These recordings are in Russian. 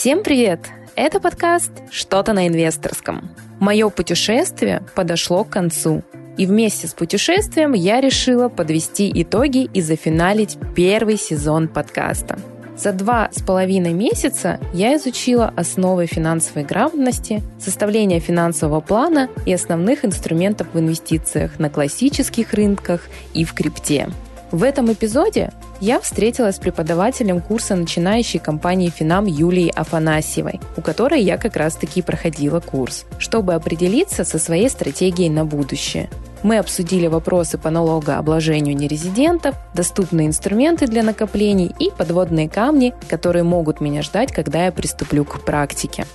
Всем привет! Это подкаст «Что-то на инвесторском». Мое путешествие подошло к концу. И вместе с путешествием я решила подвести итоги и зафиналить первый сезон подкаста. За два с половиной месяца я изучила основы финансовой грамотности, составление финансового плана и основных инструментов в инвестициях на классических рынках и в крипте. В этом эпизоде я встретилась с преподавателем курса начинающей компании Финам Юлией Афанасьевой, у которой я как раз-таки проходила курс, чтобы определиться со своей стратегией на будущее. Мы обсудили вопросы по налогообложению нерезидентов, доступные инструменты для накоплений и подводные камни, которые могут меня ждать, когда я приступлю к практике.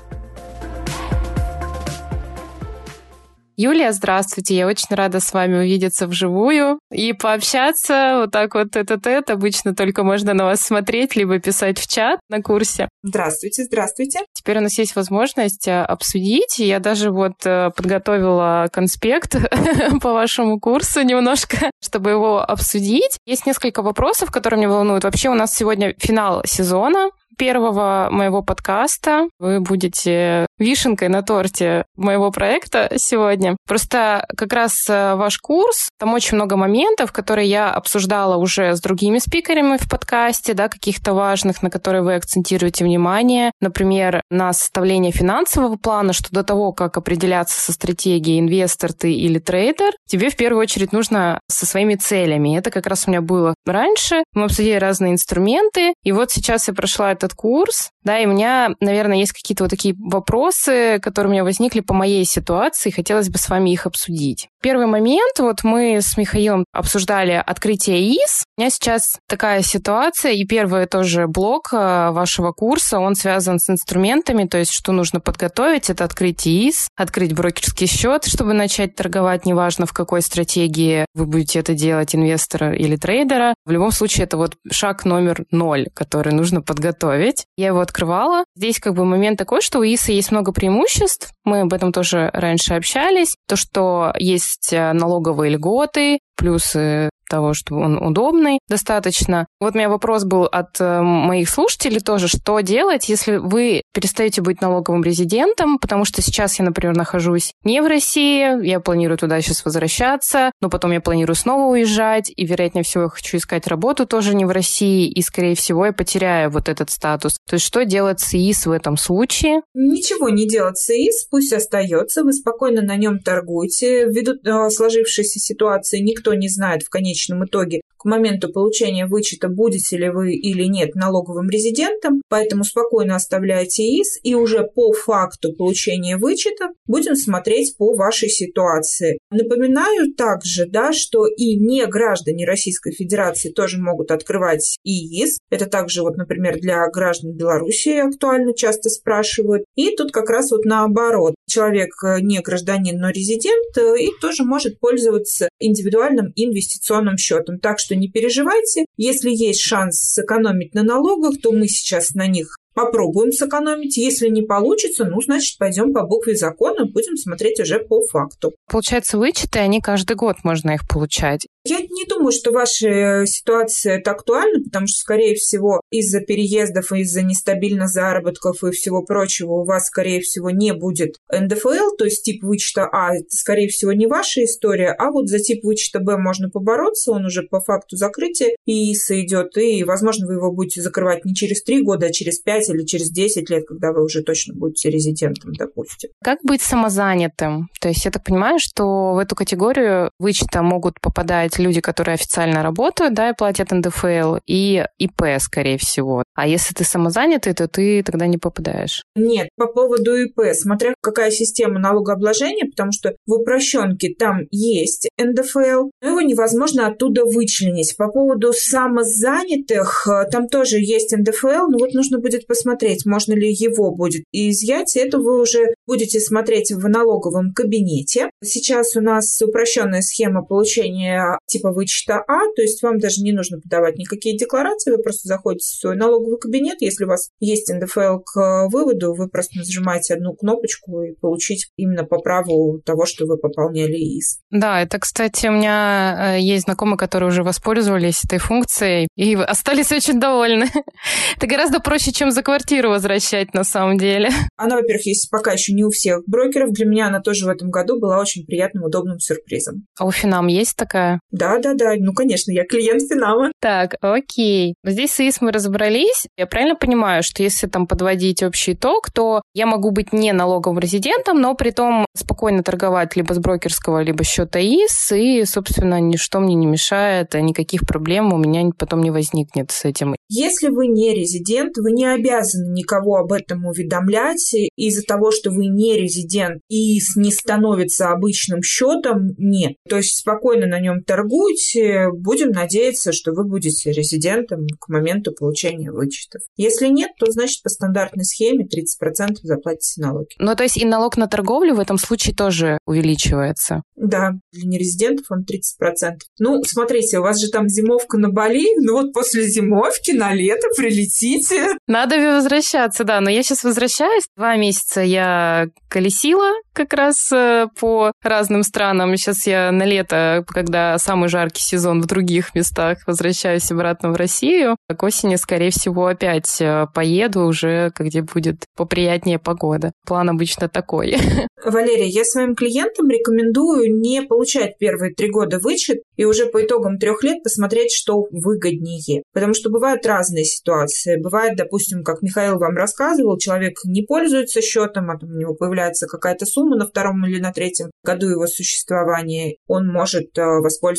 Юлия, здравствуйте. Я очень рада с вами увидеться вживую и пообщаться. Вот так вот этот-тет. Обычно только можно на вас смотреть, либо писать в чат на курсе. Здравствуйте, здравствуйте. Теперь у нас есть возможность э, обсудить. Я даже вот э, подготовила конспект по вашему курсу немножко, чтобы его обсудить. Есть несколько вопросов, которые меня волнуют. Вообще у нас сегодня финал сезона первого моего подкаста. Вы будете вишенкой на торте моего проекта сегодня. Просто как раз э, ваш курс, там очень много моментов, которые я обсуждала уже с другими спикерами в подкасте, да, каких-то важных, на которые вы акцентируете внимание. Например, на составление финансового плана, что до того, как определяться со стратегией инвестор ты или трейдер, тебе в первую очередь нужно со своими целями. Это как раз у меня было раньше. Мы обсудили разные инструменты, и вот сейчас я прошла этот курс, да, и у меня, наверное, есть какие-то вот такие вопросы, которые у меня возникли по моей ситуации, хотелось бы с вами их обсудить. Первый момент, вот мы с Михаилом обсуждали открытие ИС. У меня сейчас такая ситуация, и первый тоже блок э, вашего курса, он связан с инструментами, то есть что нужно подготовить, это открыть ИС, открыть брокерский счет, чтобы начать торговать, неважно в какой стратегии вы будете это делать, инвестора или трейдера. В любом случае, это вот шаг номер ноль, который нужно подготовить. Я его открывала. Здесь как бы момент такой, что у ИСа есть много преимуществ. Мы об этом тоже раньше общались. То, что есть э, налоговые льготы, плюсы того, что он удобный достаточно. Вот у меня вопрос был от э, моих слушателей тоже, что делать, если вы перестаете быть налоговым резидентом, потому что сейчас я, например, нахожусь не в России, я планирую туда сейчас возвращаться, но потом я планирую снова уезжать, и, вероятнее всего, я хочу искать работу тоже не в России, и, скорее всего, я потеряю вот этот статус. То есть что делать с ИИС в этом случае? Ничего не делать с ИИС, пусть остается, вы спокойно на нем торгуете. Ввиду э, сложившейся ситуации никто не знает в конечном конечном итоге к моменту получения вычета, будете ли вы или нет налоговым резидентом, поэтому спокойно оставляйте ИС и уже по факту получения вычета будем смотреть по вашей ситуации. Напоминаю также, да, что и не граждане Российской Федерации тоже могут открывать ИИС. Это также вот, например, для граждан Беларуси актуально часто спрашивают. И тут как раз вот наоборот. Человек не гражданин, но резидент и тоже может пользоваться индивидуальным инвестиционным счетом. Так что не переживайте. Если есть шанс сэкономить на налогах, то мы сейчас на них попробуем сэкономить. Если не получится, ну, значит, пойдем по букве закона, будем смотреть уже по факту. Получается, вычеты, они каждый год можно их получать. Я не думаю, что ваша ситуация это актуальна, потому что, скорее всего, из-за переездов, из-за нестабильных заработков и всего прочего у вас, скорее всего, не будет НДФЛ, то есть тип вычета А, это, скорее всего, не ваша история, а вот за тип вычета Б можно побороться, он уже по факту закрытия ИИСа идет, и, возможно, вы его будете закрывать не через три года, а через пять или через десять лет, когда вы уже точно будете резидентом, допустим. Как быть самозанятым? То есть я так понимаю, что в эту категорию вычета могут попадать есть люди, которые официально работают, да, и платят НДФЛ, и ИП, скорее всего. А если ты самозанятый, то ты тогда не попадаешь. Нет, по поводу ИП, смотря какая система налогообложения, потому что в упрощенке там есть НДФЛ, но его невозможно оттуда вычленить. По поводу самозанятых, э, там тоже есть НДФЛ, но вот нужно будет посмотреть, можно ли его будет изъять. Это вы уже будете смотреть в налоговом кабинете. Сейчас у нас упрощенная схема получения типа вычета А, то есть вам даже не нужно подавать никакие декларации, вы просто заходите в свой налоговый кабинет, если у вас есть НДФЛ к выводу, вы просто нажимаете одну кнопочку и получить именно по праву того, что вы пополняли ИИС. Да, это, кстати, у меня э, есть знакомые, которые уже воспользовались этой функцией и остались очень довольны. Это гораздо проще, чем за квартиру возвращать на самом деле. Она, во-первых, есть пока еще не у всех брокеров. Для меня она тоже в этом году была очень приятным, удобным сюрпризом. А у Финам есть такая? Да, да, да. Ну, конечно, я клиент Финама. Так, окей. Здесь с ИИС мы разобрались. Я правильно понимаю, что если там подводить общий итог, то я могу быть не налоговым резидентом, но при том спокойно торговать либо с брокерского, либо счета ИИС, и, собственно, ничто мне не мешает, а никаких проблем у меня потом не возникнет с этим. Если вы не резидент, вы не обязаны никого об этом уведомлять. Из-за того, что вы не резидент, ИИС не становится обычным счетом, нет. То есть спокойно на нем торгуйте, будем надеяться, что вы будете резидентом к моменту получения вычетов. Если нет, то значит по стандартной схеме 30% заплатите налоги. Ну, то есть и налог на торговлю в этом случае тоже увеличивается? Да, для нерезидентов он 30%. Ну, смотрите, у вас же там зимовка на Бали, ну вот после зимовки на лето прилетите. Надо возвращаться, да, но я сейчас возвращаюсь. Два месяца я колесила как раз э, по разным странам. Сейчас я на лето, когда самый жаркий сезон в других местах, возвращаюсь обратно в Россию. К осени, скорее всего, опять э, поеду уже, где будет поприятнее погода. План обычно такой. Валерия, я своим клиентам рекомендую не получать первые три года вычет и уже по итогам трех лет посмотреть, что выгоднее. Потому что бывают разные ситуации. Бывает, допустим, как Михаил вам рассказывал, человек не пользуется счетом, а там у него появляется какая-то сумма, на втором или на третьем году его существования, он может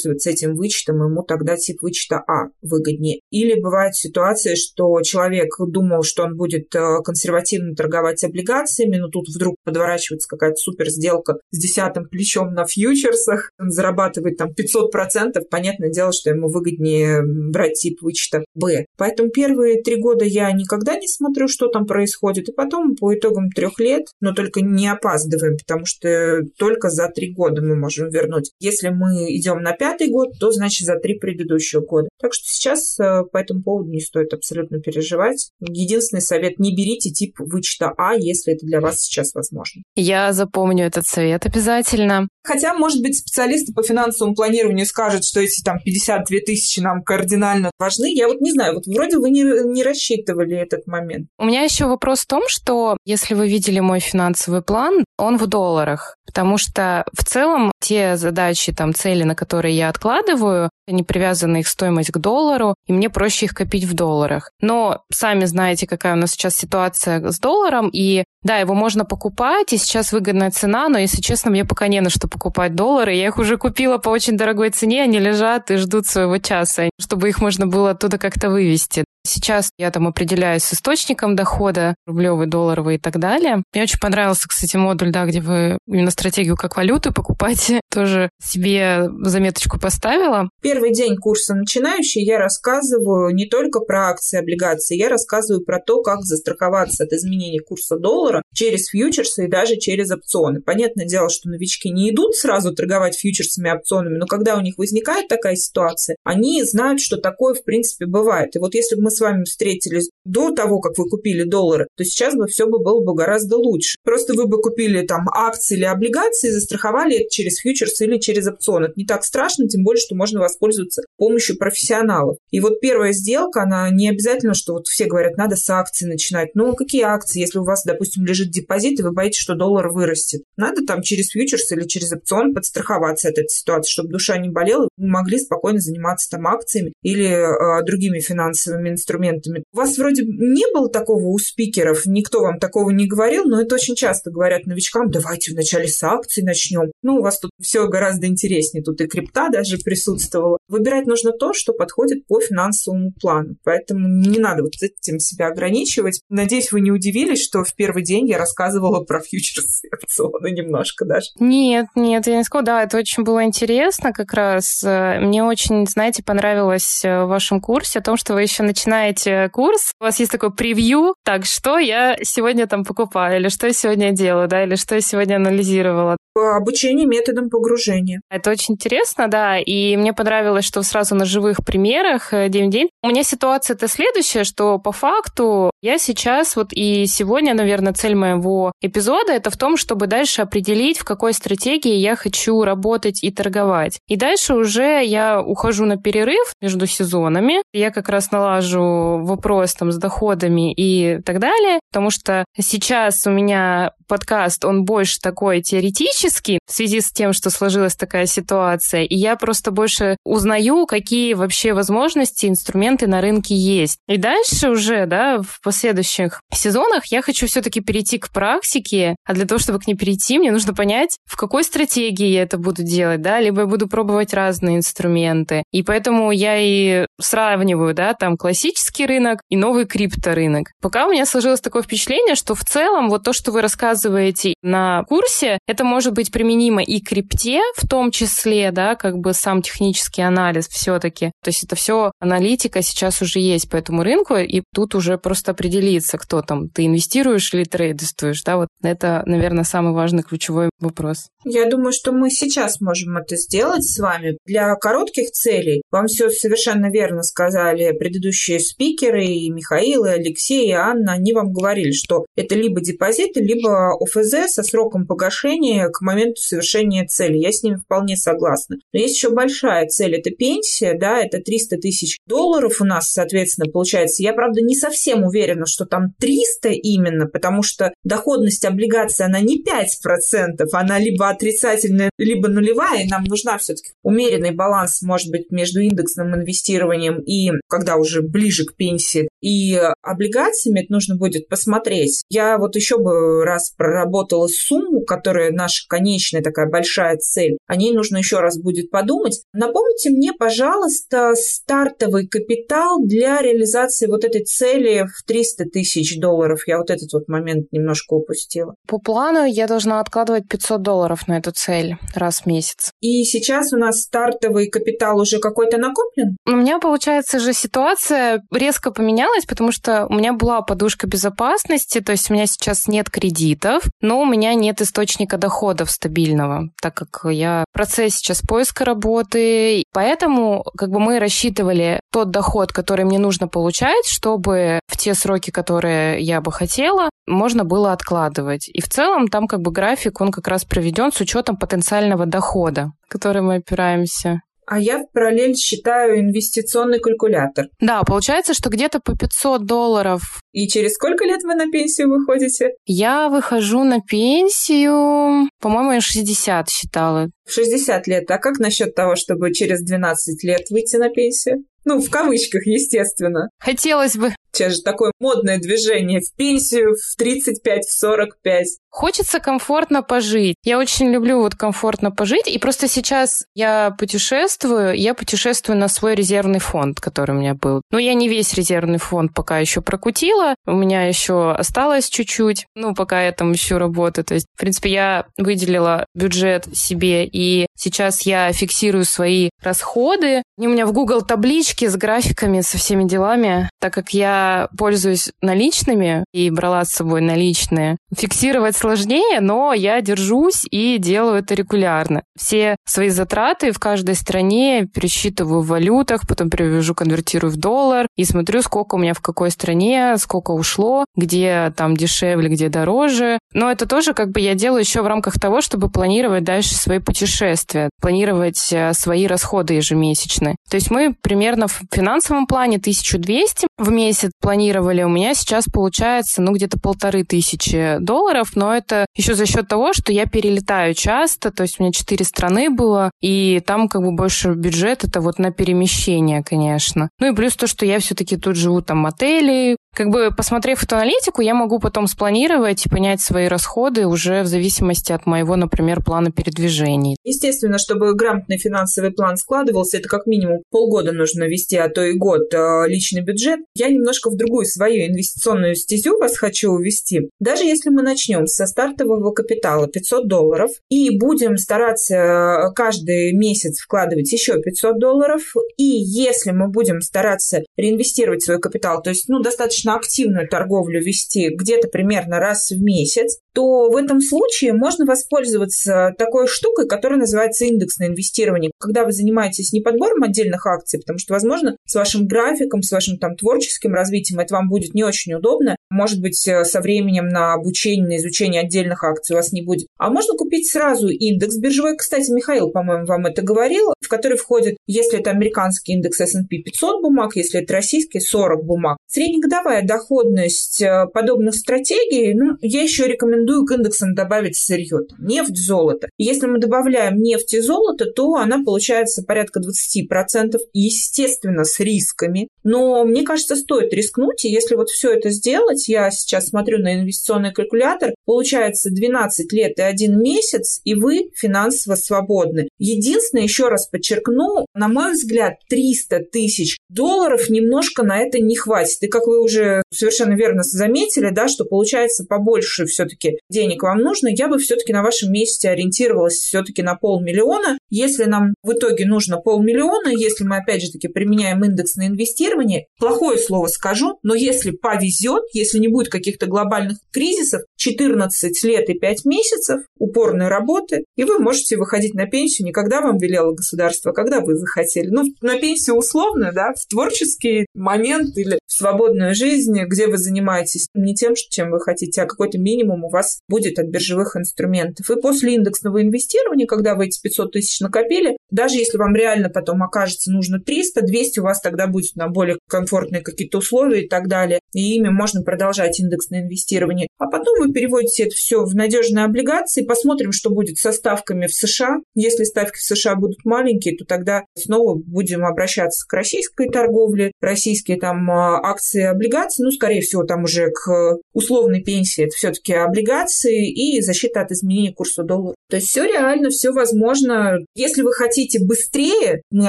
э, воспользоваться этим вычетом, ему тогда тип вычета А выгоднее. Или бывает ситуация, что человек думал, что он будет э, консервативно торговать облигациями, но тут вдруг подворачивается какая-то супер сделка с десятым плечом на фьючерсах, он зарабатывает там 500%, понятное дело, что ему выгоднее брать тип вычета Б. Поэтому первые три года я никогда не смотрю, что там происходит, и потом по итогам трех лет, но только не опаздываем потому что только за три года мы можем вернуть. Если мы идем на пятый год, то значит за три предыдущих года. Так что сейчас э, по этому поводу не стоит абсолютно переживать. Единственный совет – не берите тип вычета А, если это для вас сейчас возможно. Я запомню этот совет обязательно. Хотя, может быть, специалисты по финансовому планированию скажут, что эти там 52 тысячи нам кардинально важны. Я вот не знаю, вот вроде вы не, не рассчитывали этот момент. У меня еще вопрос в том, что если вы видели мой финансовый план, он в долларах, потому что в целом те задачи, там, цели, на которые я откладываю, они привязаны их стоимость к доллару, и мне проще их копить в долларах. Но сами знаете, какая у нас сейчас ситуация с долларом, и да, его можно покупать, и сейчас выгодная цена, но, если честно, мне пока не на что покупать доллары. Я их уже купила по очень дорогой цене, они лежат и ждут своего часа, чтобы их можно было оттуда как-то вывести. Сейчас я там определяюсь с источником дохода, рублевый, долларовый и так далее. Мне очень понравился, кстати, модуль, да, где вы именно стратегию как валюты покупаете. Тоже себе заметочку поставила. Первый день курса начинающий я рассказываю не только про акции, облигации, я рассказываю про то, как застраховаться от изменения курса доллара через фьючерсы и даже через опционы. Понятное дело, что новички не идут сразу торговать фьючерсами и опционами, но когда у них возникает такая ситуация, они знают, что такое в принципе бывает. И вот если бы мы с вами встретились до того, как вы купили доллары, то сейчас бы все бы было бы гораздо лучше. Просто вы бы купили там акции или облигации, застраховали это через фьючерс или через опцион. Это не так страшно, тем более, что можно воспользоваться помощью профессионалов. И вот первая сделка, она не обязательно, что вот все говорят, надо с акций начинать. Ну, какие акции, если у вас, допустим, лежит депозит, и вы боитесь, что доллар вырастет? Надо там через фьючерс или через опцион подстраховаться от этой ситуации, чтобы душа не болела, вы могли спокойно заниматься там акциями или э, другими финансовыми инструментами инструментами. У вас вроде не было такого у спикеров, никто вам такого не говорил, но это очень часто говорят новичкам, давайте вначале с акций начнем. Ну, у вас тут все гораздо интереснее, тут и крипта даже присутствовала. Выбирать нужно то, что подходит по финансовому плану, поэтому не надо вот этим себя ограничивать. Надеюсь, вы не удивились, что в первый день я рассказывала про фьючерс и опционы немножко даже. Нет, нет, я не сказала, да, это очень было интересно как раз. Мне очень, знаете, понравилось э, в вашем курсе о том, что вы еще начинаете начинаете курс, у вас есть такой превью, так, что я сегодня там покупаю, или что я сегодня делаю, да, или что я сегодня анализировала. Обучение методом погружения. Это очень интересно, да, и мне понравилось, что сразу на живых примерах э, день в день. У меня ситуация-то следующая, что по факту я сейчас вот и сегодня, наверное, цель моего эпизода это в том, чтобы дальше определить, в какой стратегии я хочу работать и торговать. И дальше уже я ухожу на перерыв между сезонами. Я как раз налажу вопрос там с доходами и так далее, потому что сейчас у меня подкаст, он больше такой теоретический в связи с тем, что сложилась такая ситуация, и я просто больше узнаю, какие вообще возможности, инструменты на рынке есть. И дальше уже, да, в последующих сезонах я хочу все-таки перейти к практике, а для того, чтобы к ней перейти, мне нужно понять, в какой стратегии я это буду делать, да, либо я буду пробовать разные инструменты. И поэтому я и сравниваю, да, там классический рынок и новый крипторынок. Пока у меня сложилось такое впечатление, что в целом вот то, что вы рассказываете на курсе, это может быть применимо и к крипте в том числе, да, как бы сам технический анализ все-таки. То есть это все аналитика сейчас уже есть по этому рынку, и тут уже просто определиться, кто там, ты инвестируешь или трейдиствуешь, да, вот это, наверное, самый важный ключевой вопрос. Я думаю, что мы сейчас можем это сделать с вами. Для коротких целей вам все совершенно верно сказали предыдущие спикеры, и Михаил, и Алексей, и Анна, они вам говорили, что это либо депозиты, либо ОФЗ со сроком погашения к моменту совершения цели. Я с ними вполне согласна. Но есть еще большая цель, это пенсия, да, это 300 тысяч долларов у нас, соответственно, получается. Я, правда, не совсем уверена, что там 300 именно, потому что доходность облигации, она не 5%, она либо отрицательная, либо нулевая, и нам нужна все-таки умеренный баланс, может быть, между индексным инвестированием и, когда уже ближе к пенсии, и облигациями, это нужно будет посмотреть. Я вот еще бы раз проработала сумму, которая наша конечная такая большая цель. О ней нужно еще раз будет подумать. Напомните мне, пожалуйста, стартовый капитал для реализации вот этой цели в 300 тысяч долларов. Я вот этот вот момент немножко упустила. По плану я должна откладывать 500 долларов на эту цель раз в месяц. И сейчас у нас стартовый капитал уже какой-то накоплен? У меня, получается же, ситуация резко поменялась, потому что у меня была подушка безопасности, то есть у меня сейчас нет кредитов, но у меня нет источника доходов стабильного, так как я в процессе сейчас поиска работы. Поэтому как бы мы рассчитывали тот доход, который мне нужно получать, чтобы в те сроки, которые я бы хотела, можно было откладывать. И в целом там как бы график, он как раз проведен с учетом потенциального дохода, который мы опираемся. А я в параллель считаю инвестиционный калькулятор. Да, получается, что где-то по 500 долларов. И через сколько лет вы на пенсию выходите? Я выхожу на пенсию, по-моему, я 60 считала. В 60 лет. А как насчет того, чтобы через 12 лет выйти на пенсию? Ну, в кавычках, естественно. Хотелось бы. Сейчас же такое модное движение в пенсию в 35, в 45. Хочется комфортно пожить. Я очень люблю вот комфортно пожить. И просто сейчас я путешествую, я путешествую на свой резервный фонд, который у меня был. Но я не весь резервный фонд пока еще прокутила. У меня еще осталось чуть-чуть. Ну, пока я там еще работаю. То есть, в принципе, я выделила бюджет себе, и сейчас я фиксирую свои расходы. Они у меня в Google табличке с графиками, со всеми делами, так как я пользуюсь наличными и брала с собой наличные. Фиксировать сложнее, но я держусь и делаю это регулярно. Все свои затраты в каждой стране пересчитываю в валютах, потом перевожу, конвертирую в доллар и смотрю, сколько у меня в какой стране, сколько ушло, где там дешевле, где дороже. Но это тоже как бы я делаю еще в рамках того, чтобы планировать дальше свои путешествия, планировать э, свои расходы ежемесячные. То есть мы примерно в финансовом плане 1200 в месяц планировали. У меня сейчас получается, ну, где-то полторы тысячи долларов, но это еще за счет того, что я перелетаю часто, то есть у меня четыре страны было, и там как бы больше бюджет это вот на перемещение, конечно. Ну и плюс то, что я все-таки тут живу там в отеле, как бы посмотрев эту аналитику, я могу потом спланировать и понять свои расходы уже в зависимости от моего, например, плана передвижений. Естественно, чтобы грамотный финансовый план складывался, это как минимум полгода нужно вести, а то и год э, личный бюджет. Я немножко в другую свою инвестиционную стезю вас хочу увести. Даже если мы начнем со стартового капитала 500 долларов и будем стараться э, каждый месяц вкладывать еще 500 долларов, и если мы будем стараться реинвестировать свой капитал, то есть, ну, достаточно достаточно активную торговлю вести где-то примерно раз в месяц, то в этом случае можно воспользоваться такой штукой, которая называется индексное инвестирование. Когда вы занимаетесь не подбором отдельных акций, потому что, возможно, с вашим графиком, с вашим там творческим развитием это вам будет не очень удобно. Может быть, э, со временем на обучение, на изучение отдельных акций у вас не будет. А можно купить сразу индекс биржевой. Кстати, Михаил, по-моему, вам это говорил, в который входит, если это американский индекс S&P 500 бумаг, если это российский, 40 бумаг. Среднегодовая доходность э, подобных стратегий, ну, я еще рекомендую к индексам добавить сырье, там, нефть, золото. Если мы добавляем нефть и золото, то она получается порядка 20%, естественно, с рисками. Но мне кажется, стоит рискнуть, и если вот все это сделать, я сейчас смотрю на инвестиционный калькулятор, получается 12 лет и 1 месяц, и вы финансово свободны. Единственное, еще раз подчеркну, на мой взгляд, 300 тысяч долларов немножко на это не хватит. И как вы уже совершенно верно заметили, да, что получается побольше все-таки денег вам нужно, я бы все-таки на вашем месте ориентировалась все-таки на полмиллиона. Если нам в итоге нужно полмиллиона, если мы опять же таки применяем индекс на инвестирование, плохое слово скажу, но если повезет, если не будет каких-то глобальных кризисов, 14 лет и 5 месяцев упорной работы, и вы можете выходить на пенсию не когда вам велело государство, а когда вы захотели. Ну, на пенсию условно, да, в творческий момент или в свободную жизнь, где вы занимаетесь не тем, чем вы хотите, а какой-то минимум у вас будет от биржевых инструментов. И после индексного инвестирования, когда вы эти 500 тысяч накопили, даже если вам реально потом окажется нужно 300, 200 у вас тогда будет на более комфортные какие-то условия и так далее. И ими можно продолжать индексное инвестирование. А потом вы переводите это все в надежные облигации, посмотрим, что будет со ставками в США. Если ставки в США будут маленькие, то тогда снова будем обращаться к российской торговле, российские там а, акции, облигации, ну, скорее всего, там уже к условной пенсии, это все-таки облигации и защита от изменения курса доллара. То есть все реально, все возможно. Если вы хотите быстрее, мы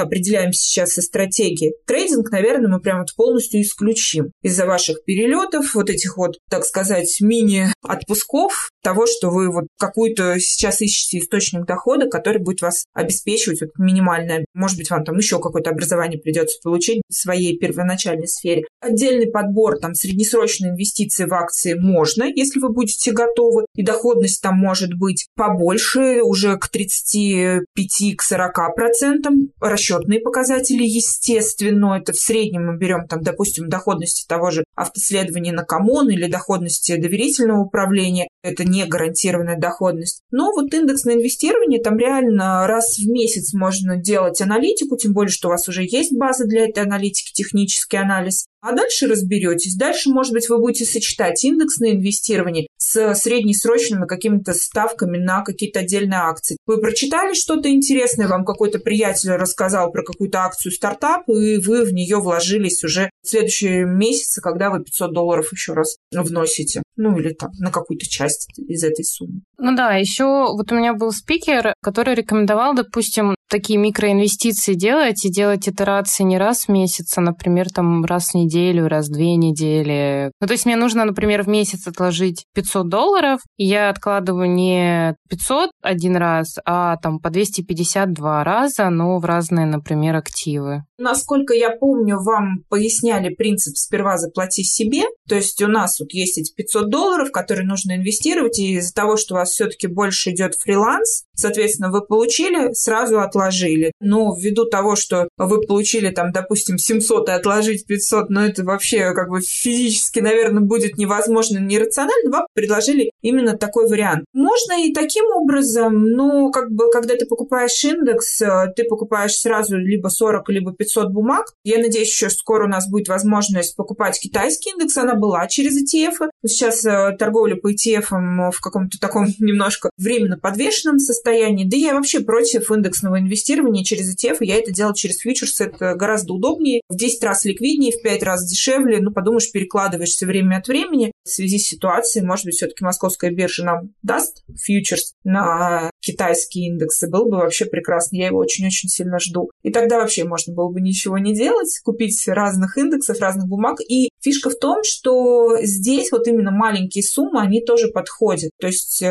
определяем сейчас и стратегии, трейдинг, наверное, мы прямо полностью исключим из-за ваших перелетов, вот этих вот, так сказать, мини-отпусков, того, что вы вот какую-то сейчас ищете источник дохода, который будет вас обеспечивать вот минимальное. Может быть, вам там еще какое-то образование придется получить в своей первоначальной сфере. Отдельный подбор там среднесрочной инвестиции в акции можно, если вы будете готовы, и доходность там может быть побольше, уже к 35-40%. Расчетные показатели, естественно, это в среднем мы берем там, допустим, доходности того же автоследования на коммун или доходности доверительного управления. Это не гарантированная доходность. Но вот индекс на инвестирование, там реально раз в месяц можно делать аналитику, тем более, что у вас уже есть база для этой аналитики, технический анализ. А дальше разберетесь. Дальше, может быть, вы будете сочетать индексное инвестирование с среднесрочными какими-то ставками на какие-то отдельные акции. Вы прочитали что-то интересное, вам какой-то приятель рассказал про какую-то акцию стартап, и вы в нее вложились уже в следующие месяцы, когда вы 500 долларов еще раз вносите. Ну, или там на какую-то часть из этой суммы. Ну да, еще вот у меня был спикер, который рекомендовал, допустим, такие микроинвестиции делать и делать итерации не раз в месяц, а, например, там раз в неделю, раз в две недели. Ну, то есть мне нужно, например, в месяц отложить 500 долларов, и я откладываю не 500 один раз, а там по 252 раза, но в разные, например, активы. Насколько я помню, вам поясняли принцип «сперва заплати себе». То есть у нас вот есть эти 500 долларов, которые нужно инвестировать, и из-за того, что у вас все-таки больше идет фриланс, соответственно, вы получили, сразу отложили. Но ввиду того, что вы получили там, допустим, 700 и отложить 500, ну это вообще как бы физически, наверное, будет невозможно, нерационально, вам предложили именно такой вариант. Можно и таким образом, но как бы когда ты покупаешь индекс, э, ты покупаешь сразу либо 40, либо 500 500 бумаг. Я надеюсь, еще скоро у нас будет возможность покупать китайский индекс. Она была через ETF. Сейчас э, торговля по ETF в каком-то таком немножко временно подвешенном состоянии. Да я вообще против индексного инвестирования через ETF. Я это делала через фьючерс. Это гораздо удобнее. В 10 раз ликвиднее, в 5 раз дешевле. Ну, подумаешь, перекладываешься время от времени. В связи с ситуацией, может быть, все-таки московская биржа нам даст фьючерс на китайские индексы. Было бы вообще прекрасно. Я его очень-очень сильно жду. И тогда вообще можно было бы бы ничего не делать, купить разных индексов, разных бумаг. И фишка в том, что здесь вот именно маленькие суммы, они тоже подходят. То есть, э,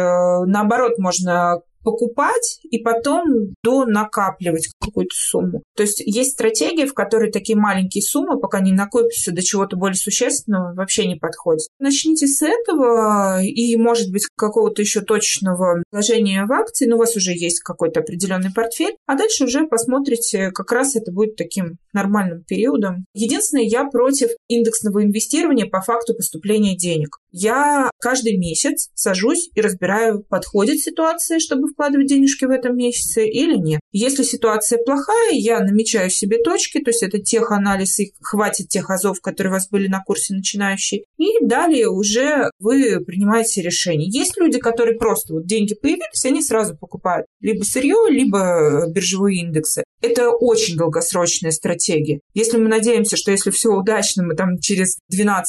наоборот, можно покупать и потом до накапливать какую-то сумму. То есть есть стратегии, в которой такие маленькие суммы, пока не накопятся до чего-то более существенного, вообще не подходят. Начните с этого и, может быть, какого-то еще точного вложения в акции, но у вас уже есть какой-то определенный портфель, а дальше уже посмотрите, как раз это будет таким нормальным периодом. Единственное, я против индексного инвестирования по факту поступления денег. Я каждый месяц сажусь и разбираю, подходит ситуация, чтобы вкладывать денежки в этом месяце или нет. Если ситуация плохая, я намечаю себе точки, то есть это тех анализ и хватит тех азов, которые у вас были на курсе начинающие, и далее уже вы принимаете решение. Есть люди, которые просто вот деньги появились, они сразу покупают либо сырье, либо биржевые индексы. Это очень долгосрочная стратегия. Если мы надеемся, что если все удачно, мы там через 12-15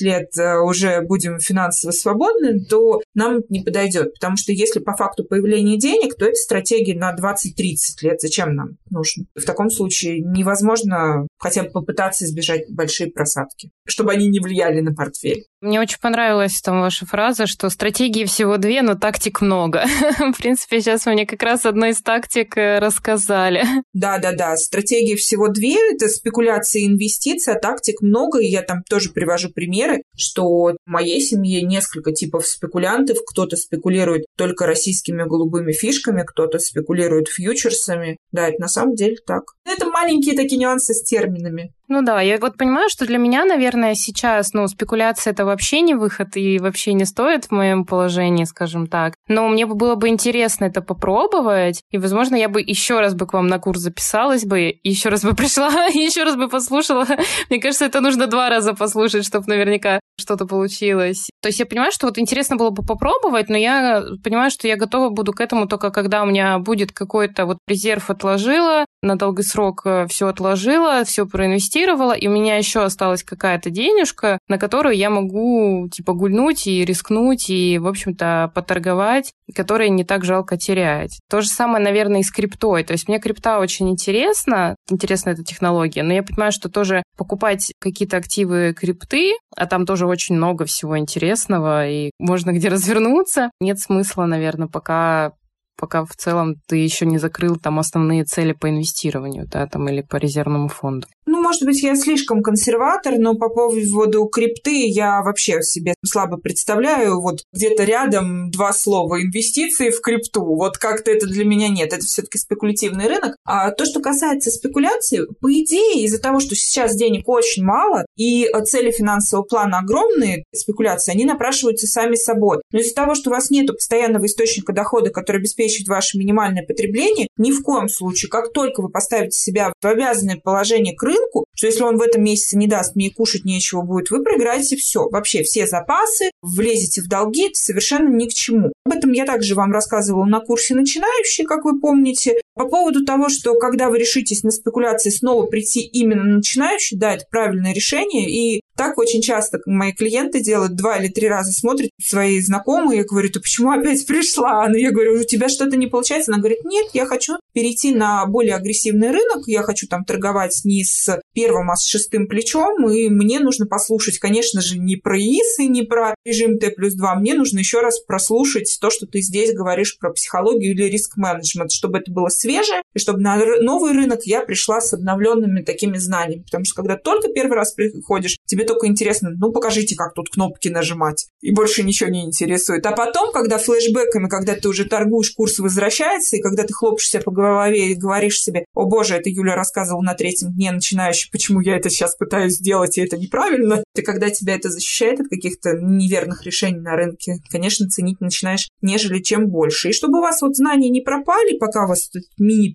лет э, уже будем финансово свободны, то нам не подойдет. Потому что если по факту появления денег, то это стратегия на 20-30 лет. Зачем нам нужно? В таком случае невозможно хотя бы попытаться избежать большие просадки, чтобы они не влияли на портфель. Мне очень понравилась там ваша фраза, что стратегии всего две, но тактик много. В принципе, сейчас вы мне как раз одной из тактик э, рассказали. Да-да-да, стратегии всего две, это спекуляции и инвестиции, а тактик много, и я там тоже привожу примеры, что в моей семье несколько типов спекулянтов, кто-то спекулирует только российскими голубыми фишками, кто-то спекулирует фьючерсами. Да, это на самом деле так. Это маленькие такие нюансы с терминами. Ну да, я вот понимаю, что для меня, наверное, сейчас, ну, спекуляция это вообще не выход и вообще не стоит в моем положении, скажем так. Но мне бы было бы интересно это попробовать, и, возможно, я бы еще раз бы к вам на курс записалась бы, еще раз бы пришла, еще раз бы послушала. Мне кажется, это нужно два раза послушать, чтобы наверняка что-то получилось. То есть я понимаю, что вот интересно было бы попробовать, но я понимаю, что я готова буду к этому только когда у меня будет какой-то вот резерв отложила, на долгий срок э, все отложила, все проинвестировала, и у меня еще осталась какая-то денежка, на которую я могу типа гульнуть и рискнуть и, в общем-то, поторговать, которые не так жалко терять. То же самое, наверное, и с криптой. То есть мне крипта очень интересна, интересна эта технология, но я понимаю, что тоже покупать какие-то активы крипты, а там тоже очень много всего интересного, и можно где развернуться. Нет смысла, наверное, пока пока в целом ты еще не закрыл там основные цели по инвестированию, да, там или по резервному фонду. Ну, может быть, я слишком консерватор, но по поводу крипты я вообще себе слабо представляю. Вот где-то рядом два слова инвестиции в крипту. Вот как-то это для меня нет. Это все-таки спекулятивный рынок. А то, что касается спекуляции, по идее, из-за того, что сейчас денег очень мало и цели финансового плана огромные, спекуляции, они напрашиваются сами собой. Но из-за того, что у вас нет постоянного источника дохода, который обеспечивает ваше минимальное потребление, ни в коем случае, как только вы поставите себя в обязанное положение к рынку, что если он в этом месяце не даст мне кушать нечего будет, вы проиграете все. Вообще все запасы, влезете в долги, это совершенно ни к чему. Об этом я также вам рассказывала на курсе начинающие, как вы помните. По поводу того, что когда вы решитесь на спекуляции снова прийти именно на начинающий, да, это правильное решение, и так очень часто мои клиенты делают два или три раза, смотрят свои знакомые, я говорю, ты почему опять пришла? Ну, я говорю, у тебя что-то не получается? Она говорит, нет, я хочу перейти на более агрессивный рынок, я хочу там торговать не с первым, а с шестым плечом, и мне нужно послушать, конечно же, не про ИСы, не про режим Т плюс 2, мне нужно еще раз прослушать то, что ты здесь говоришь про психологию или риск-менеджмент, чтобы это было свежее, и чтобы на новый рынок я пришла с обновленными такими знаниями. Потому что когда только первый раз приходишь, тебе только интересно, ну, покажите, как тут кнопки нажимать. И больше ничего не интересует. А потом, когда флешбеками, когда ты уже торгуешь, курс возвращается, и когда ты хлопаешь себя по голове и говоришь себе, о боже, это Юля рассказывала на третьем дне начинающий, почему я это сейчас пытаюсь сделать, и это неправильно. Ты, когда тебя это защищает от каких-то неверных решений на рынке, конечно, ценить начинаешь, нежели чем больше. И чтобы у вас вот знания не пропали, пока у вас тут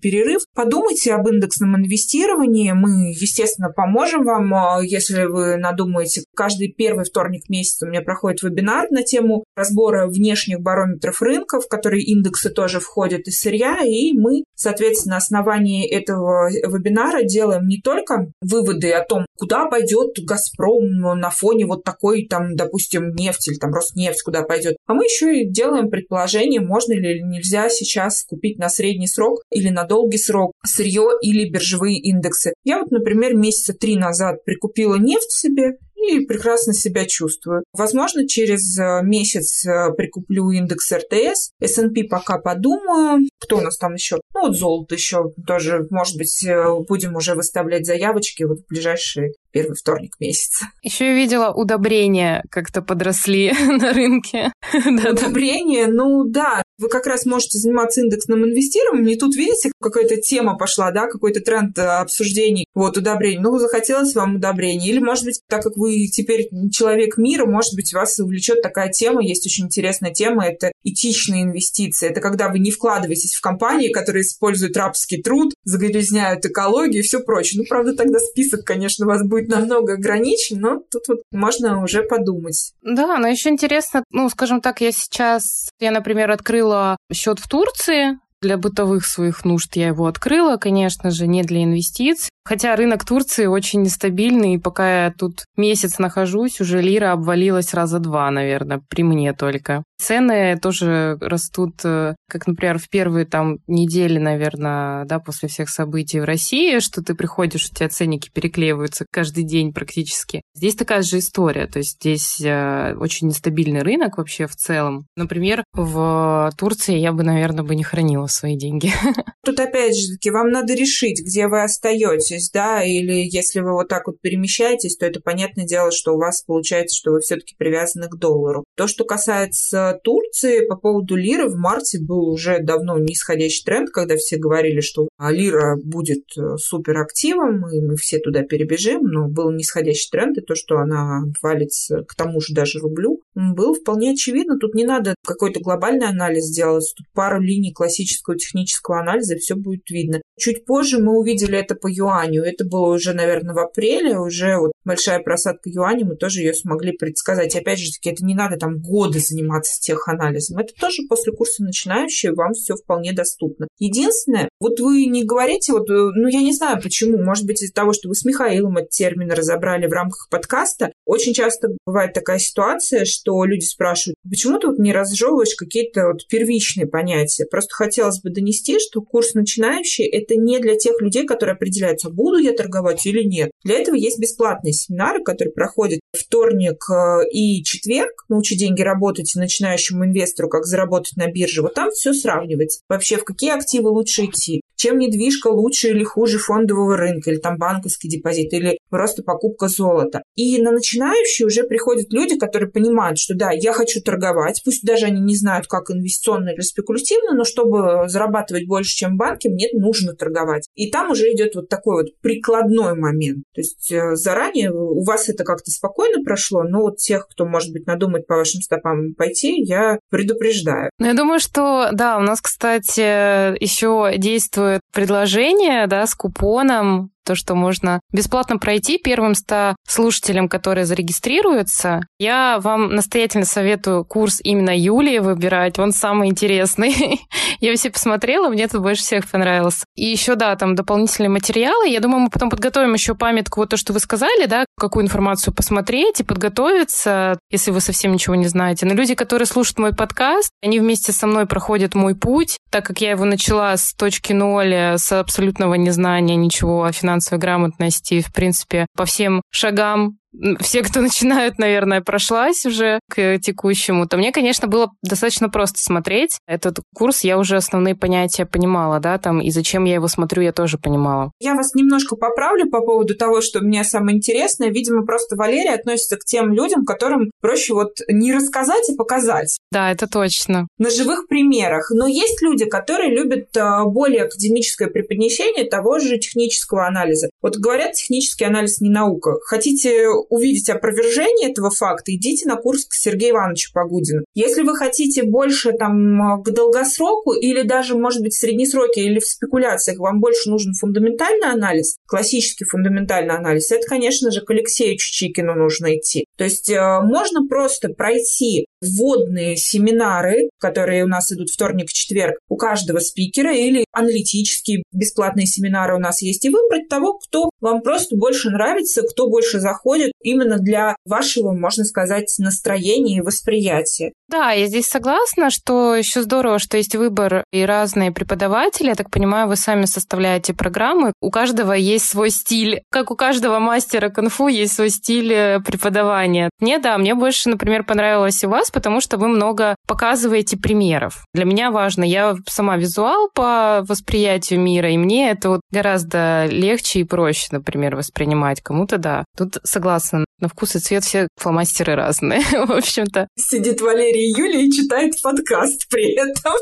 мини-перерыв, подумайте об индексном инвестировании. Мы, естественно, поможем вам, а, если вы надумаете думаете, каждый первый вторник месяца у меня проходит вебинар на тему разбора внешних барометров рынков, в которые индексы тоже входят из сырья, и мы, соответственно, на основании этого вебинара делаем не только выводы о том, куда пойдет «Газпром» на фоне вот такой, там, допустим, нефти или там Роснефть, куда пойдет, а мы еще и делаем предположение, можно ли или нельзя сейчас купить на средний срок или на долгий срок сырье или биржевые индексы. Я вот, например, месяца три назад прикупила нефть себе, и прекрасно себя чувствую. Возможно, через э, месяц э, прикуплю индекс РТС, S&P пока подумаю. Кто у нас там еще? Ну, вот золото еще тоже, может быть, э, будем уже выставлять заявочки вот в ближайшие первый вторник месяца. Еще я видела удобрения как-то подросли на рынке. Удобрения, ну да, вы как раз можете заниматься индексным инвестированием, и тут, видите, какая-то тема пошла, да, какой-то тренд обсуждений, вот, удобрений. Ну, захотелось вам удобрений. Или, может быть, так как вы теперь человек мира, может быть, вас увлечет такая тема, есть очень интересная тема, это этичные инвестиции. Это когда вы не вкладываетесь в компании, которые используют рабский труд, загрязняют экологию и все прочее. Ну, правда, тогда список, конечно, у вас будет намного ограничен, но тут вот можно уже подумать. Да, но еще интересно, ну, скажем так, я сейчас, я, например, открыла счет в Турции, для бытовых своих нужд я его открыла, конечно же, не для инвестиций. Хотя рынок Турции очень нестабильный, и пока я тут месяц нахожусь, уже лира обвалилась раза два, наверное, при мне только. Цены тоже растут, э, как, например, в первые там недели, наверное, да, после всех событий в России, что ты приходишь, у тебя ценники переклеиваются каждый день практически. Здесь такая же история, то есть здесь э, очень нестабильный рынок вообще в целом. Например, в Турции я бы, наверное, бы не хранила свои деньги. Тут опять же таки вам надо решить, где вы остаетесь, да, или если вы вот так вот перемещаетесь, то это понятное дело, что у вас получается, что вы все-таки привязаны к доллару. То, что касается Турции, по поводу лиры в марте был уже давно нисходящий тренд, когда все говорили, что лира будет э, суперактивом, и мы все туда перебежим, но был нисходящий тренд, и то, что она валится к тому же даже рублю, было вполне очевидно. Тут не надо какой-то глобальный анализ делать, тут пару линий классического технического анализа, и все будет видно. Чуть позже мы увидели это по юаню. Это было уже, наверное, в апреле, уже вот большая просадка юаня, мы тоже ее смогли предсказать. И опять же таки, это не надо там годы заниматься теханализом. Это тоже после курса начинающие, вам все вполне доступно. Единственное, вот вы не говорите, вот, э, ну, я не знаю почему, может быть, из-за того, что вы с Михаилом этот термин разобрали в рамках подкаста, очень часто бывает такая ситуация, что люди спрашивают, почему ты вот не разжевываешь какие-то вот первичные понятия? Просто хотелось бы донести, что курс начинающий – это не для тех людей, которые определяются, буду я торговать или нет. Для этого есть бесплатные семинары, которые проходят вторник э, и четверг. Научи деньги работать начинающему инвестору, как заработать на бирже. Вот там все сравнивается. Вообще, в какие активы лучше идти? чем недвижка лучше или хуже фондового рынка, или там банковский депозит, или просто покупка золота. И на начинающие уже приходят люди, которые понимают, что да, я хочу торговать, пусть даже они не знают, как инвестиционно или спекулятивно, но чтобы зарабатывать больше, чем в банке, мне нужно торговать. И там уже идет вот такой вот прикладной момент. То есть э, заранее у вас это как-то спокойно прошло, но вот тех, кто, может быть, надумает по вашим стопам пойти, я предупреждаю. Ну, я думаю, что, да, у нас, кстати, еще действует предложение, да, с купоном то, что можно бесплатно пройти первым 100 слушателям, которые зарегистрируются. Я вам настоятельно советую курс именно Юлии выбирать, он самый интересный. Я все посмотрела, мне это больше всех понравилось. И еще, да, там дополнительные материалы. Я думаю, мы потом подготовим еще памятку, вот то, что вы сказали, да, какую информацию посмотреть и подготовиться, если вы совсем ничего не знаете. Но люди, которые слушают мой подкаст, они вместе со мной проходят мой путь, так как я его начала с точки ноль, с абсолютного незнания ничего о финансовой грамотности, в принципе, по всем шагам все, кто начинают, наверное, прошлась уже к текущему, то мне, конечно, было достаточно просто смотреть. Этот курс я уже основные понятия понимала, да, там, и зачем я его смотрю, я тоже понимала. Я вас немножко поправлю по поводу того, что мне самое интересное. Видимо, просто Валерия относится к тем людям, которым проще вот не рассказать, а показать. Да, это точно. На живых примерах. Но есть люди, которые любят а, более академическое преподнесение того же технического анализа. Вот говорят, технический анализ не наука. Хотите увидеть опровержение этого факта, идите на курс к Сергею Ивановичу Погудину. Если вы хотите больше там к долгосроку или даже, может быть, в среднесроке или в спекуляциях, вам больше нужен фундаментальный анализ, классический фундаментальный анализ, это, конечно же, к Алексею Чичикину нужно идти. То есть э, можно просто пройти вводные семинары, которые у нас идут вторник-четверг, у каждого спикера, или аналитические бесплатные семинары у нас есть, и выбрать того, кто вам просто больше нравится, кто больше заходит именно для вашего, можно сказать, настроения и восприятия. Да, я здесь согласна, что еще здорово, что есть выбор и разные преподаватели. Я так понимаю, вы сами составляете программы. У каждого есть свой стиль. Как у каждого мастера кунг-фу есть свой стиль э, преподавания. Мне, да, мне больше, например, понравилось у вас, потому что вы много показываете примеров. Для меня важно, я сама визуал по восприятию мира, и мне это вот гораздо легче и проще, например, воспринимать. Кому-то да. Тут согласна, на вкус и цвет все фломастеры разные, в общем-то. Сидит Валерия Юлия и читает подкаст при этом.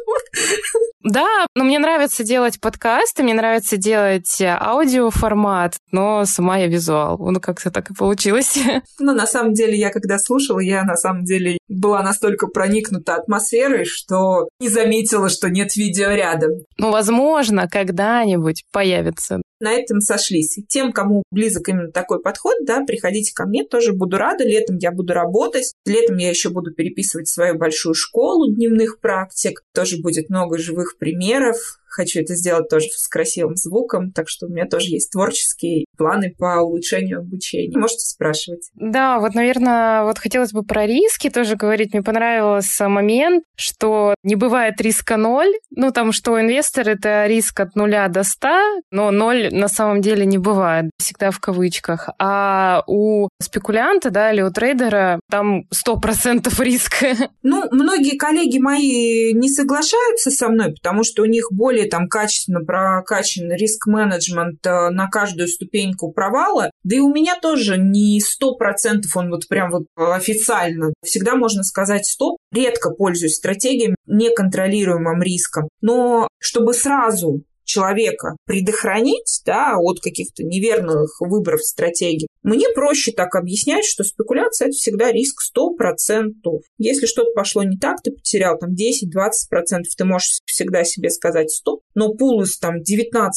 Да, но мне нравится делать подкасты, мне нравится делать аудиоформат, но сама я визуал. Ну, как-то так и получилось. Ну, на самом деле, я когда слушала, я на самом деле была настолько проникнута атмосферой, что не заметила, что нет видео рядом. Ну, возможно, когда-нибудь появится на этом сошлись. Тем, кому близок именно такой подход, да, приходите ко мне, тоже буду рада. Летом я буду работать. Летом я еще буду переписывать свою большую школу дневных практик. Тоже будет много живых примеров, Хочу это сделать тоже с красивым звуком, так что у меня тоже есть творческие планы по улучшению обучения. Можете спрашивать. Да, вот, наверное, вот хотелось бы про риски тоже говорить. Мне понравился момент, что не бывает риска ноль. Ну, там, что инвестор — это риск от нуля до ста, но ноль на самом деле не бывает, всегда в кавычках. А у спекулянта, да, или у трейдера там сто процентов риска. Ну, многие коллеги мои не соглашаются со мной, потому что у них более более там качественно прокачан риск-менеджмент э, на каждую ступеньку провала. Да и у меня тоже не сто процентов он вот прям вот официально. Всегда можно сказать стоп. Редко пользуюсь стратегией неконтролируемым риском. Но чтобы сразу человека предохранить да, от каких-то неверных выборов стратегий, мне проще так объяснять, что спекуляция – это всегда риск 100%. Если что-то пошло не так, ты потерял там 10-20%, ты можешь всегда себе сказать стоп, но пул из там 19-20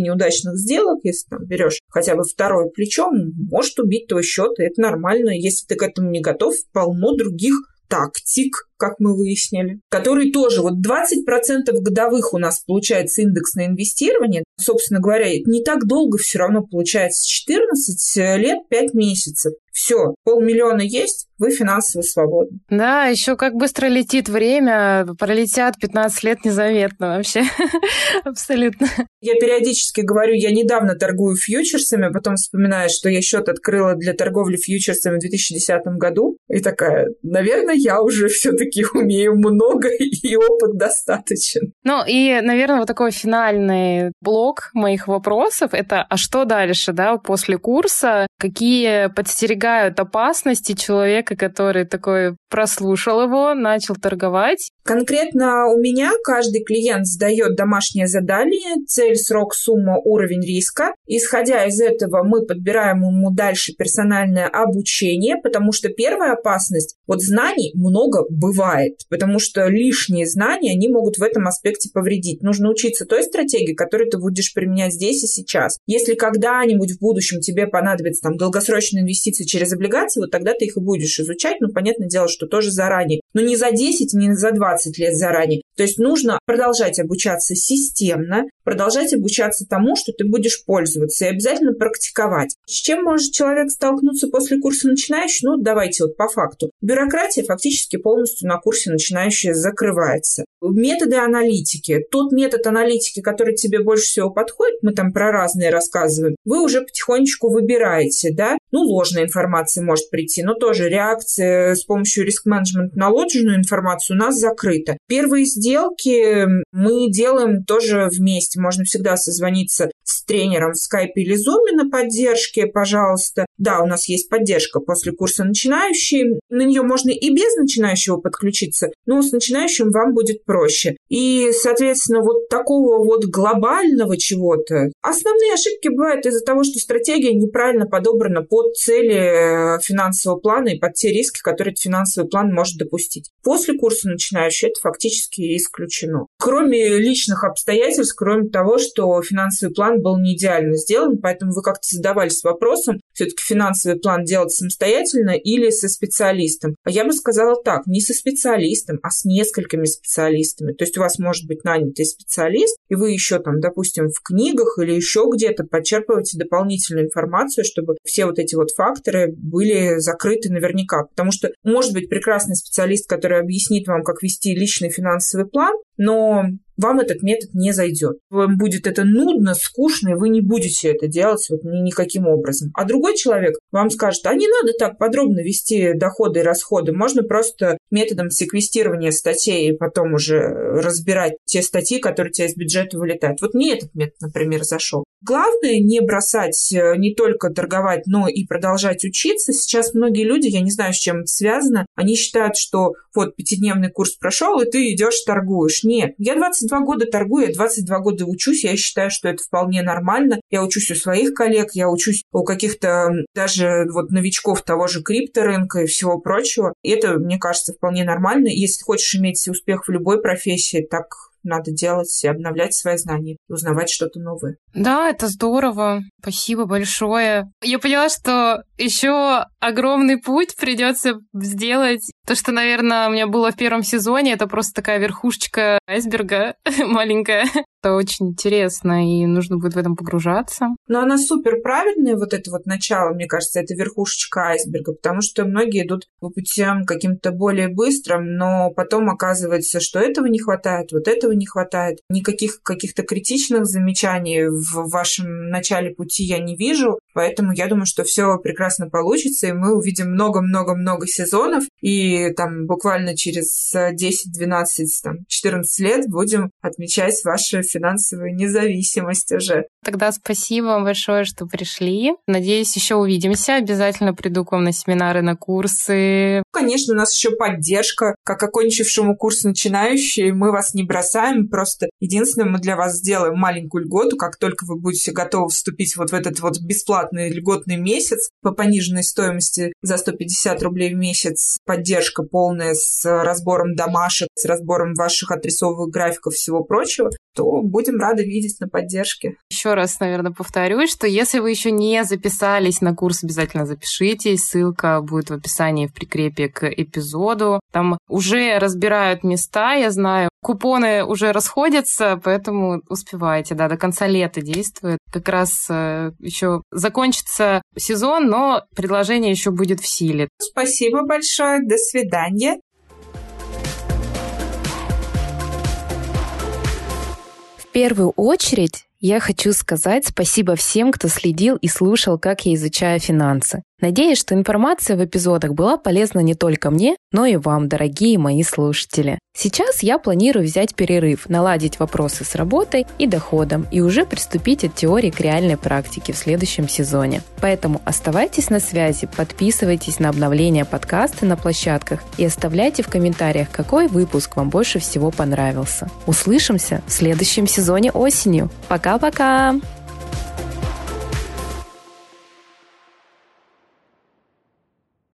неудачных сделок, если там берешь хотя бы второе плечо, может убить твой счет, и это нормально. Если ты к этому не готов, полно других тактик, как мы выяснили, который тоже вот 20% годовых у нас получается индекс на инвестирование. Собственно говоря, не так долго все равно получается 14 лет 5 месяцев. Все, полмиллиона есть, вы финансово свободны. Да, еще как быстро летит время, пролетят 15 лет незаметно вообще. Абсолютно. Я периодически говорю, я недавно торгую фьючерсами, а потом вспоминаю, что я счет открыла для торговли фьючерсами в 2010 году. И такая, наверное, я уже все-таки умею много и опыт достаточен. Ну и, наверное, вот такой финальный блок моих вопросов — это а что дальше, да, после курса? Какие подстерегают опасности человека, который такой прослушал его, начал торговать? Конкретно у меня каждый клиент сдает домашнее задание, цель, срок, сумма, уровень риска. Исходя из этого мы подбираем ему дальше персональное обучение, потому что первая опасность, вот знаний много бывает, потому что лишние знания, они могут в этом аспекте повредить. Нужно учиться той стратегии, которую ты будешь применять здесь и сейчас. Если когда-нибудь в будущем тебе понадобится там долгосрочные инвестиции через облигации, вот тогда ты их и будешь изучать, ну, понятное дело, что тоже заранее. Но не за 10, не за 20 20 лет заранее. То есть нужно продолжать обучаться системно, продолжать обучаться тому, что ты будешь пользоваться, и обязательно практиковать. С чем может человек столкнуться после курса начинающий? Ну, давайте вот по факту. Бюрократия фактически полностью на курсе начинающий закрывается. Методы аналитики. Тот метод аналитики, который тебе больше всего подходит, мы там про разные рассказываем, вы уже потихонечку выбираете, да? Ну, ложная информация может прийти, но тоже реакция с помощью риск-менеджмента на ложную информацию у нас закрыта. Первые сделки мы делаем тоже вместе. Можно всегда созвониться с тренером в скайпе или зуме на поддержке, пожалуйста. Да, у нас есть поддержка после курса начинающий. На нее можно и без начинающего подключиться, но с начинающим вам будет проще. И, соответственно, вот такого вот глобального чего-то. Основные ошибки бывают из-за того, что стратегия неправильно подобрана под цели э, финансового плана и под те риски, которые этот финансовый план может допустить. После курса начинающий это фактически исключено. Кроме личных обстоятельств, кроме того, что финансовый план был не идеально сделан, поэтому вы как-то задавались вопросом, все-таки финансовый план делать самостоятельно или со специалистом? А я бы сказала так, не со специалистом, а с несколькими специалистами. То есть у вас может быть нанятый специалист, и вы еще там, допустим, в книгах или еще где-то подчерпываете дополнительную информацию, чтобы все вот эти вот факторы были закрыты наверняка. Потому что может быть прекрасный специалист, который объяснит вам, как вести личный финансовый план, но вам этот метод не зайдет. Вам будет это нудно, скучно, и вы не будете это делать вот никаким образом. А другой человек вам скажет, а не надо так подробно вести доходы и расходы, можно просто методом секвестирования статей и потом уже разбирать те статьи, которые у тебя из бюджета вылетают. Вот мне этот метод, например, зашел. Главное не бросать, э, не только торговать, но и продолжать учиться. Сейчас многие люди, я не знаю, с чем это связано, они считают, что вот пятидневный курс прошел, и ты идешь торгуешь. Нет, я 22 года торгую, я 22 года учусь, я считаю, что это вполне нормально. Я учусь у своих коллег, я учусь у каких-то даже вот новичков того же крипторынка и всего прочего. И это, мне кажется, вполне нормально. Если хочешь иметь успех в любой профессии, так надо делать и обновлять свои знания, узнавать что-то новое. Да, это здорово. Спасибо большое. Я поняла, что еще огромный путь придется сделать. То, что, наверное, у меня было в первом сезоне, это просто такая верхушечка айсберга маленькая. Это очень интересно, и нужно будет в этом погружаться. Но она супер правильная, вот это вот начало, мне кажется, это верхушечка айсберга, потому что многие идут по путям каким-то более быстрым, но потом оказывается, что этого не хватает, вот этого не хватает. Никаких каких-то критичных замечаний в вашем начале пути я не вижу, поэтому я думаю, что все прекрасно получится, и мы увидим много-много-много сезонов, и там буквально через 10, 12, там, 14 лет будем отмечать ваши финансовую независимость уже. Тогда спасибо вам большое, что пришли. Надеюсь, еще увидимся. Обязательно приду к вам на семинары, на курсы. Конечно, у нас еще поддержка. Как окончившему курс начинающий, мы вас не бросаем. Просто единственное, мы для вас сделаем маленькую льготу. Как только вы будете готовы вступить вот в этот вот бесплатный льготный месяц по пониженной стоимости за 150 рублей в месяц, поддержка полная с разбором домашек, с разбором ваших отрисовых графиков всего прочего, то будем рады видеть на поддержке. Еще раз, наверное, повторюсь, что если вы еще не записались на курс, обязательно запишитесь. Ссылка будет в описании в прикрепе к эпизоду. Там уже разбирают места, я знаю. Купоны уже расходятся, поэтому успевайте, да, до конца лета действует. Как раз э, еще закончится сезон, но предложение еще будет в силе. Спасибо большое, до свидания. В первую очередь я хочу сказать спасибо всем, кто следил и слушал, как я изучаю финансы. Надеюсь, что информация в эпизодах была полезна не только мне, но и вам, дорогие мои слушатели. Сейчас я планирую взять перерыв, наладить вопросы с работой и доходом и уже приступить от теории к реальной практике в следующем сезоне. Поэтому оставайтесь на связи, подписывайтесь на обновления подкаста на площадках и оставляйте в комментариях, какой выпуск вам больше всего понравился. Услышимся в следующем сезоне осенью. Пока-пока!